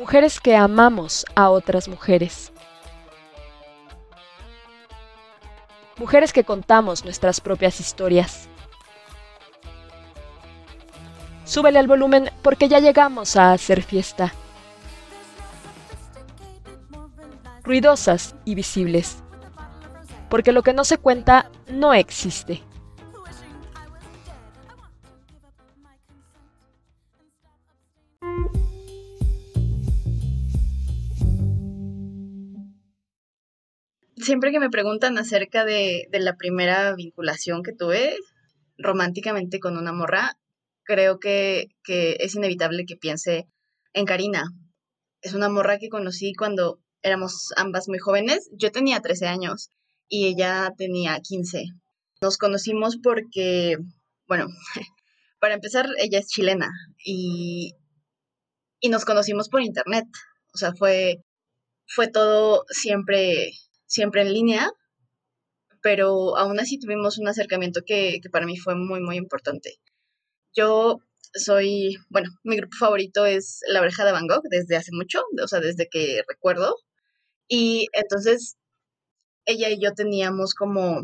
Mujeres que amamos a otras mujeres. Mujeres que contamos nuestras propias historias. Súbele al volumen porque ya llegamos a hacer fiesta. Ruidosas y visibles. Porque lo que no se cuenta no existe. Siempre que me preguntan acerca de, la primera vinculación que tuve románticamente con una morra, creo que, es inevitable que piense en Karina. Es una morra que conocí cuando éramos ambas muy jóvenes. Yo tenía 13 años y ella tenía 15. Nos conocimos porque, bueno, para empezar, ella es chilena y, nos conocimos por internet. O sea, fue, fue todo siempre siempre en línea, pero aún así tuvimos un acercamiento que, para mí fue muy, muy importante. Yo soy, bueno, mi grupo favorito es La Oreja de Van Gogh desde hace mucho, o sea, desde que recuerdo. Y entonces ella y yo teníamos como,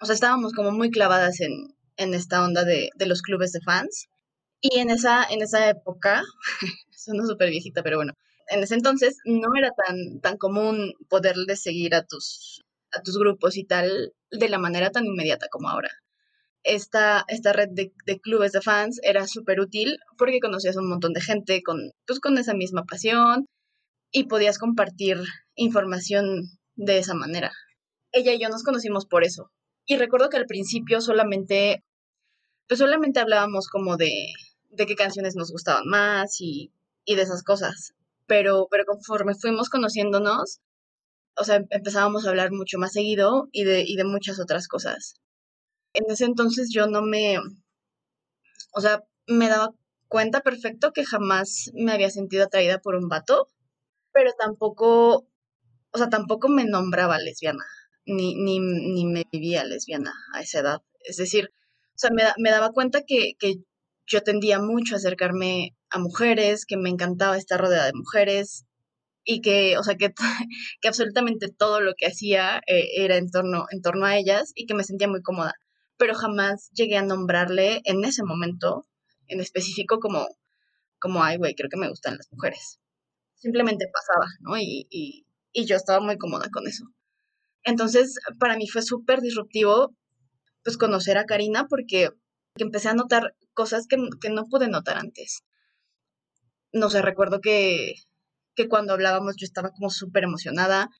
o sea, estábamos como muy clavadas en, en esta onda de, de, los clubes de fans. Y en esa, en esa época, suena súper viejita, pero bueno, en ese entonces no era tan, tan común poderle seguir a tus, a tus grupos y tal de la manera tan inmediata como ahora. Esta, esta red de, clubes de fans era súper útil porque conocías a un montón de gente con, pues, con esa misma pasión y podías compartir información de esa manera. Ella y yo nos conocimos por eso. Y recuerdo que al principio solamente, pues solamente hablábamos como de, de qué canciones nos gustaban más y, y de esas cosas pero, pero conforme fuimos conociéndonos, o sea, empezábamos a hablar mucho más seguido y de, y de muchas otras cosas. En ese entonces yo no me, o sea, me daba cuenta perfecto que jamás me había sentido atraída por un vato, pero tampoco, o sea, tampoco me nombraba lesbiana, ni, ni, ni me vivía lesbiana a esa edad. Es decir, o sea, me, me daba cuenta que, que yo tendía mucho a acercarme a mujeres, que me encantaba estar rodeada de mujeres y que, o sea, que, que absolutamente todo lo que hacía eh, era en torno, en torno a ellas y que me sentía muy cómoda. Pero jamás llegué a nombrarle en ese momento en específico como, como ay, güey, creo que me gustan las mujeres. Simplemente pasaba, ¿no? Y, y, y yo estaba muy cómoda con eso. Entonces, para mí fue súper disruptivo, pues, conocer a Karina porque empecé a notar cosas que, que no pude notar antes no sé, recuerdo que, que cuando hablábamos yo estaba como súper emocionada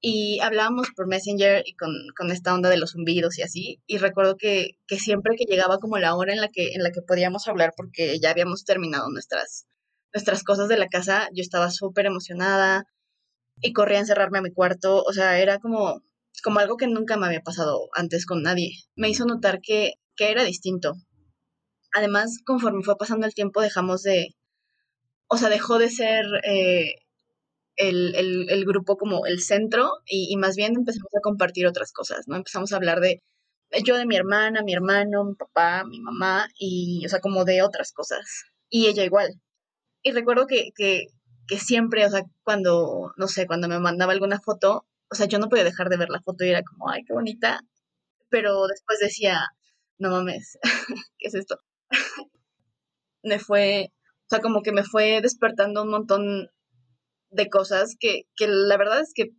y hablábamos por Messenger y con, con, esta onda de los zumbidos y así, y recuerdo que, que, siempre que llegaba como la hora en la que, en la que podíamos hablar porque ya habíamos terminado nuestras, nuestras cosas de la casa, yo estaba súper emocionada y corría a encerrarme a mi cuarto, o sea, era como, como algo que nunca me había pasado antes con nadie. Me hizo notar que, que era distinto. Además, conforme fue pasando el tiempo, dejamos de, o sea, dejó de ser eh, el, grupo como el centro y, más bien empezamos a compartir otras cosas, ¿no? Empezamos a hablar de yo de mi hermana, mi hermano, mi papá, mi mamá y, o sea, como de otras cosas. Y ella igual. Y recuerdo que, que, que siempre, o sea, cuando, no sé, cuando me mandaba alguna foto, o sea, yo no podía dejar de ver la foto y era como, ay, qué bonita. Pero después decía, no mames, ¿qué es esto? me fue o sea, como que me fue despertando un montón de cosas que, que la verdad es que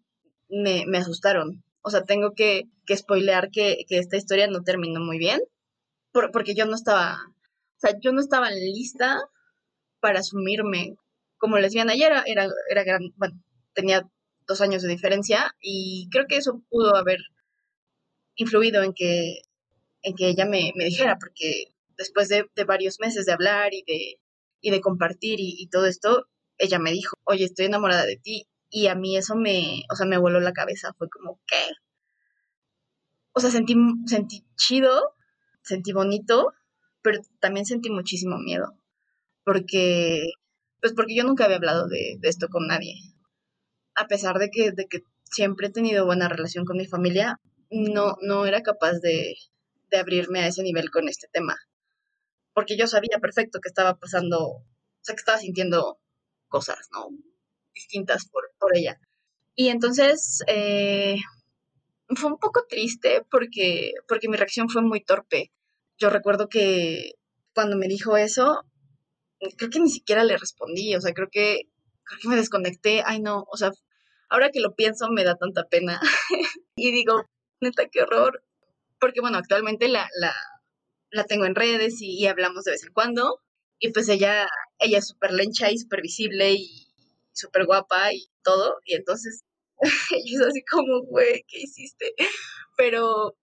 me, me asustaron. O sea, tengo que, que spoilear que, que, esta historia no terminó muy bien, porque yo no estaba, o sea, yo no estaba lista para asumirme como lesbiana. Ella era, era, era gran, bueno, tenía dos años de diferencia y creo que eso pudo haber influido en que, en que ella me, me dijera, porque después de, de varios meses de hablar y de, y de compartir y, todo esto, ella me dijo, oye, estoy enamorada de ti. Y a mí eso me, o sea, me voló la cabeza. Fue como, ¿qué? O sea, sentí, sentí chido, sentí bonito, pero también sentí muchísimo miedo. Porque, pues porque yo nunca había hablado de, esto con nadie. A pesar de que, de que siempre he tenido buena relación con mi familia, no, no era capaz de, de abrirme a ese nivel con este tema porque yo sabía perfecto que estaba pasando, o sea, que estaba sintiendo cosas, ¿no? Distintas por, por ella. Y entonces eh, fue un poco triste porque, porque mi reacción fue muy torpe. Yo recuerdo que cuando me dijo eso, creo que ni siquiera le respondí, o sea, creo que, creo que me desconecté, ay no, o sea, ahora que lo pienso me da tanta pena y digo, neta, qué horror, porque bueno, actualmente la, la, la tengo en redes y, hablamos de vez en cuando, y pues ella, ella es súper lencha y súper visible y súper guapa y todo, y entonces ella es así como, güey, ¿qué hiciste? Pero,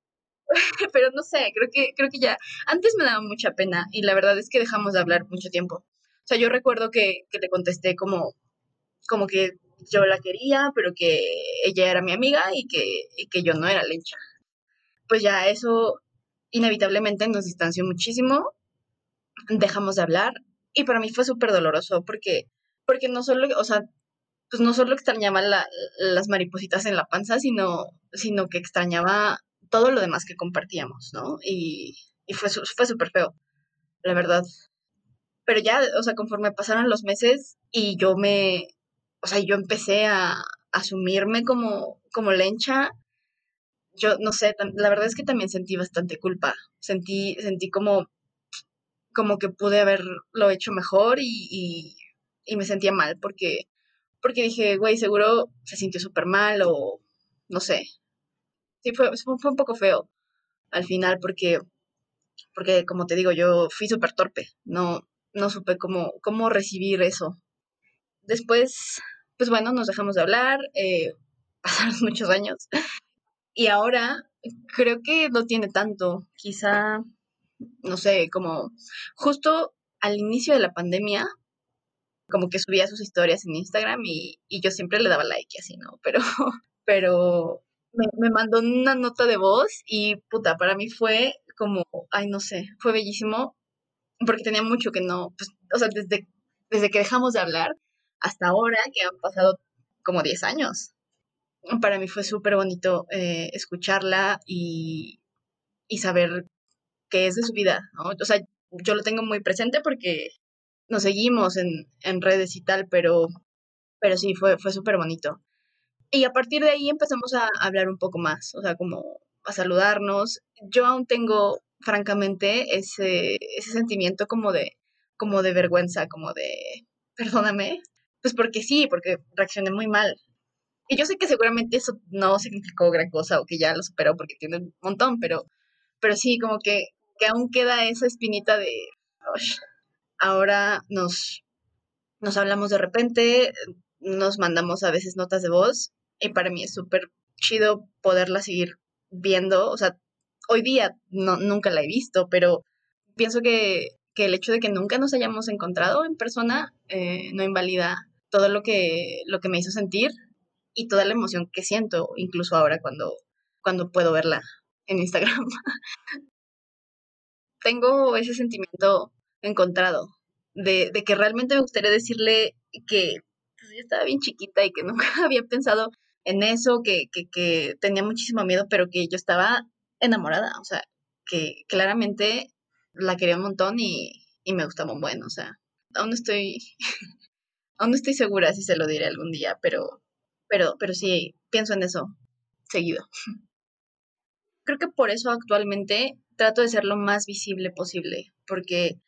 pero no sé, creo que, creo que ya, antes me daba mucha pena y la verdad es que dejamos de hablar mucho tiempo. O sea, yo recuerdo que, que te contesté como, como que yo la quería, pero que ella era mi amiga y que, y que yo no era lencha. Pues ya eso inevitablemente nos distanció muchísimo, dejamos de hablar y para mí fue súper doloroso porque, porque no solo, o sea, pues no solo extrañaba las maripositas en la panza, sino, sino que extrañaba todo lo demás que compartíamos, ¿no? Y, y fue, fue súper feo, la verdad. Pero ya, o sea, conforme pasaron los meses y yo me, o sea, yo empecé a asumirme como, como lencha, yo no sé, la verdad es que también sentí bastante culpa. Sentí, sentí como, como que pude haberlo hecho mejor y, y, me sentía mal porque, porque dije, güey, seguro se sintió súper mal o no sé, sí, fue, fue un poco feo al final porque, porque como te digo, yo fui súper torpe, no, no supe cómo, cómo recibir eso. Después, pues bueno, nos dejamos de hablar, eh, pasaron muchos años y ahora creo que no tiene tanto, quizá, no sé, como justo al inicio de la pandemia, como que subía sus historias en Instagram y, y yo siempre le daba like así, ¿no? Pero, pero me, mandó una nota de voz y puta, para mí fue como, ay, no sé, fue bellísimo porque tenía mucho que no, pues, o sea, desde, desde que dejamos de hablar hasta ahora, que han pasado como 10 años. Para mí fue súper bonito eh, escucharla y, y saber qué es de su vida, ¿no? O sea, yo lo tengo muy presente porque nos seguimos en, en redes y tal, pero, pero sí, fue, fue súper bonito. Y a partir de ahí empezamos a hablar un poco más, o sea, como a saludarnos. Yo aún tengo, francamente, ese, ese sentimiento como de, como de vergüenza, como de, perdóname, pues porque sí, porque reaccioné muy mal. Y yo sé que seguramente eso no significó gran cosa o que ya lo superó porque tiene un montón, pero, pero sí, como que, que aún queda esa espinita de, ahora nos, nos hablamos de repente, nos mandamos a veces notas de voz y para mí es súper chido poderla seguir viendo. O sea, hoy día no, nunca la he visto, pero pienso que, el hecho de que nunca nos hayamos encontrado en persona eh, no invalida todo lo que, lo que me hizo sentir y toda la emoción que siento, incluso ahora cuando, cuando puedo verla en Instagram. Tengo ese sentimiento encontrado de, de, que realmente me gustaría decirle que pues, yo estaba bien chiquita y que nunca había pensado en eso, que, que, que tenía muchísimo miedo, pero que yo estaba enamorada, o sea, que claramente la quería un montón y, y me gustaba un buen, o sea, aún estoy, aún estoy segura si se lo diré algún día, pero, pero, pero sí, pienso en eso seguido. Creo que por eso actualmente trato de ser lo más visible posible, porque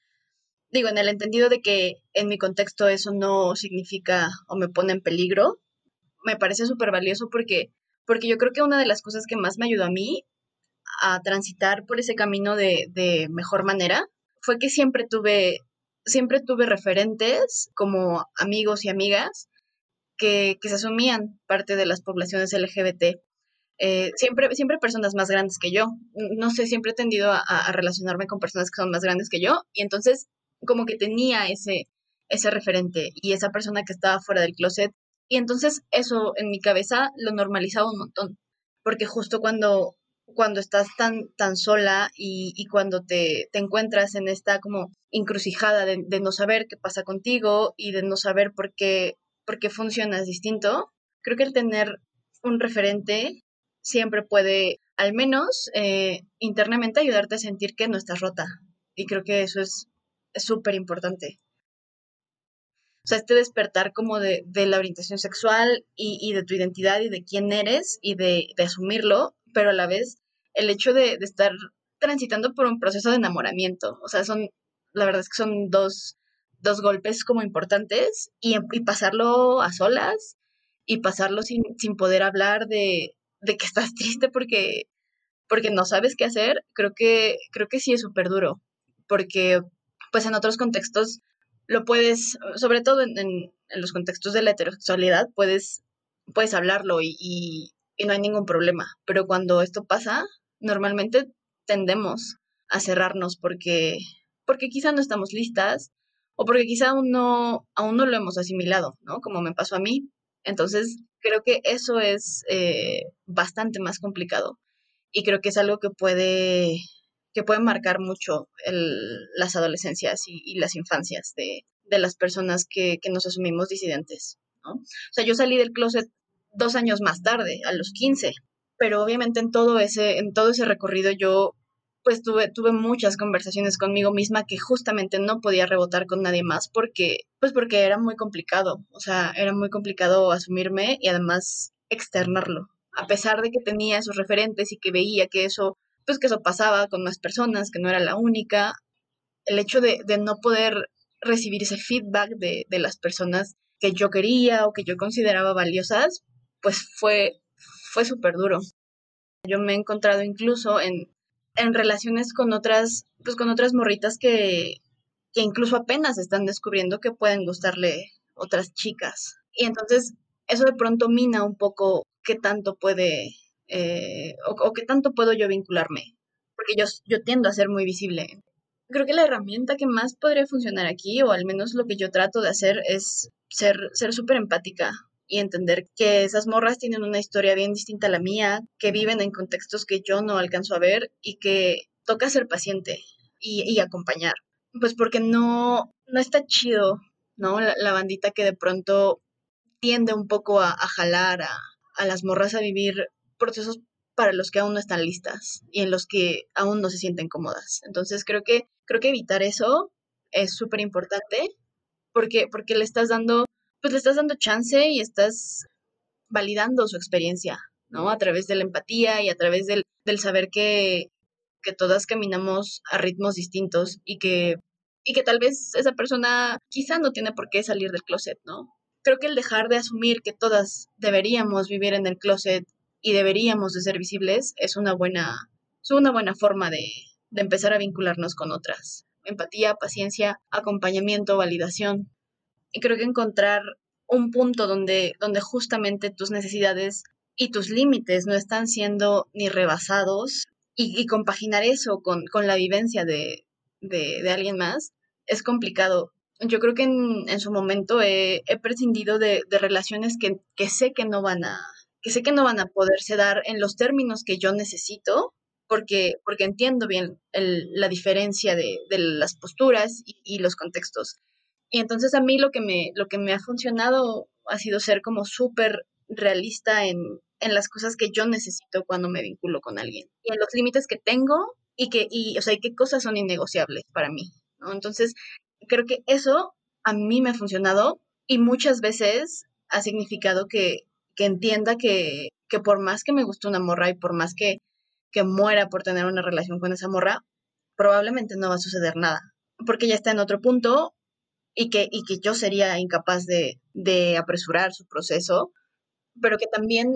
digo, en el entendido de que en mi contexto eso no significa o me pone en peligro, me parece súper valioso porque, porque yo creo que una de las cosas que más me ayudó a mí a transitar por ese camino de, de mejor manera fue que siempre tuve, siempre tuve referentes como amigos y amigas que, que se asumían parte de las poblaciones LGBT. Eh, siempre, siempre personas más grandes que yo. No sé, siempre he tendido a, relacionarme con personas que son más grandes que yo y entonces como que tenía ese, ese referente y esa persona que estaba fuera del closet y entonces eso en mi cabeza lo normalizaba un montón, porque justo cuando, cuando estás tan, tan sola y, y cuando te, te, encuentras en esta como encrucijada de, no saber qué pasa contigo y de no saber por qué, por qué funcionas distinto, creo que el tener un referente siempre puede, al menos eh, internamente, ayudarte a sentir que no estás rota. Y creo que eso es súper importante. o sea, este despertar como de, la orientación sexual y, de tu identidad y de quién eres y de, asumirlo, pero a la vez el hecho de, estar transitando por un proceso de enamoramiento, o sea, son, la verdad es que son dos, dos golpes como importantes y, y pasarlo a solas y pasarlo sin, sin poder hablar de, de que estás triste porque, porque no sabes qué hacer, creo que, creo que sí es súper duro, porque pues en otros contextos lo puedes, sobre todo en, en, los contextos de la heterosexualidad, puedes, puedes hablarlo y, y, no hay ningún problema, pero cuando esto pasa, normalmente tendemos a cerrarnos porque, porque quizá no estamos listas o porque quizá aún no, aún no lo hemos asimilado, ¿no? Como me pasó a mí. Entonces, creo que eso es eh, bastante más complicado y creo que es algo que puede, que puede marcar mucho las adolescencias y, las infancias de, las personas que, nos asumimos disidentes. ¿no? O sea, yo salí del closet dos años más tarde, a los 15, pero obviamente en todo ese, en todo ese recorrido yo pues tuve, tuve muchas conversaciones conmigo misma que justamente no podía rebotar con nadie más porque, pues porque era muy complicado, o sea, era muy complicado asumirme y además externarlo, a pesar de que tenía esos referentes y que veía que eso, pues que eso pasaba con más personas, que no era la única, el hecho de, de no poder recibir ese feedback de, de las personas que yo quería o que yo consideraba valiosas, pues fue, fue súper duro. Yo me he encontrado incluso en, en relaciones con otras, pues con otras morritas que, que incluso apenas están descubriendo que pueden gustarle otras chicas. Y entonces eso de pronto mina un poco qué tanto puede eh, o, qué tanto puedo yo vincularme, porque yo, yo tiendo a ser muy visible. Creo que la herramienta que más podría funcionar aquí, o al menos lo que yo trato de hacer, es ser súper empática y entender que esas morras tienen una historia bien distinta a la mía, que viven en contextos que yo no alcanzo a ver y que toca ser paciente y, acompañar. Pues porque no, no está chido, ¿no? La, bandita que de pronto tiende un poco a, jalar a, a las morras a vivir procesos para los que aún no están listas y en los que aún no se sienten cómodas. Entonces creo que, creo que evitar eso es súper importante porque, porque le estás dando pues le estás dando chance y estás validando su experiencia, ¿no? A través de la empatía y a través del, saber que, que todas caminamos a ritmos distintos y que, y que tal vez esa persona quizá no tiene por qué salir del closet, ¿no? Creo que el dejar de asumir que todas deberíamos vivir en el closet y deberíamos de ser visibles es una buena, es una buena forma de, de empezar a vincularnos con otras. Empatía, paciencia, acompañamiento, validación. Y creo que encontrar un punto donde, donde justamente tus necesidades y tus límites no están siendo ni rebasados y, compaginar eso con, la vivencia de, alguien más es complicado. Yo creo que en, su momento he, prescindido de, relaciones que, sé que no van a que sé que no van a poderse dar en los términos que yo necesito, porque, porque entiendo bien la diferencia de, las posturas y, los contextos. Y entonces a mí lo que me, lo que me ha funcionado ha sido ser como súper realista en, en las cosas que yo necesito cuando me vinculo con alguien y en los límites que tengo y que, y, o sea, qué cosas son innegociables para mí, ¿no? Entonces, creo que eso a mí me ha funcionado y muchas veces ha significado que, que entienda que, que por más que me guste una morra y por más que, que muera por tener una relación con esa morra, probablemente no va a suceder nada, porque ya está en otro punto y que, y que yo sería incapaz de, de apresurar su proceso, pero que también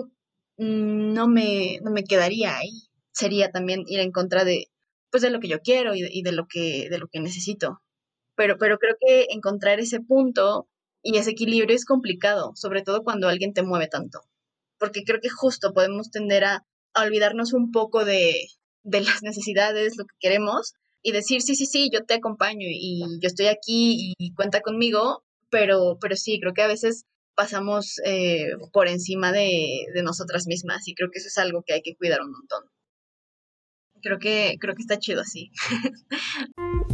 no me, no me quedaría ahí. Sería también ir en contra de, pues, de lo que yo quiero y de, lo, que, de lo que necesito. Pero, pero creo que encontrar ese punto y ese equilibrio es complicado, sobre todo cuando alguien te mueve tanto. Porque creo que justo podemos tender a, a olvidarnos un poco de, de las necesidades, lo que queremos, y decir, sí, sí, sí, yo te acompaño y yo estoy aquí y cuenta conmigo, pero, pero sí, creo que a veces pasamos eh, por encima de, de, nosotras mismas y creo que eso es algo que hay que cuidar un montón. Creo que, creo que está chido así.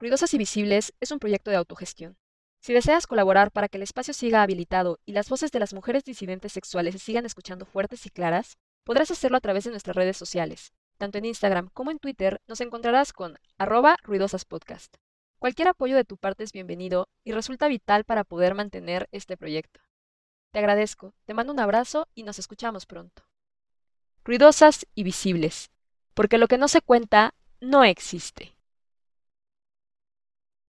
Ruidosas y Visibles es un proyecto de autogestión. Si deseas colaborar para que el espacio siga habilitado y las voces de las mujeres disidentes sexuales se sigan escuchando fuertes y claras, Podrás hacerlo a través de nuestras redes sociales. Tanto en Instagram como en Twitter nos encontrarás con arroba ruidosaspodcast. Cualquier apoyo de tu parte es bienvenido y resulta vital para poder mantener este proyecto. Te agradezco, te mando un abrazo y nos escuchamos pronto. Ruidosas y visibles, porque lo que no se cuenta no existe.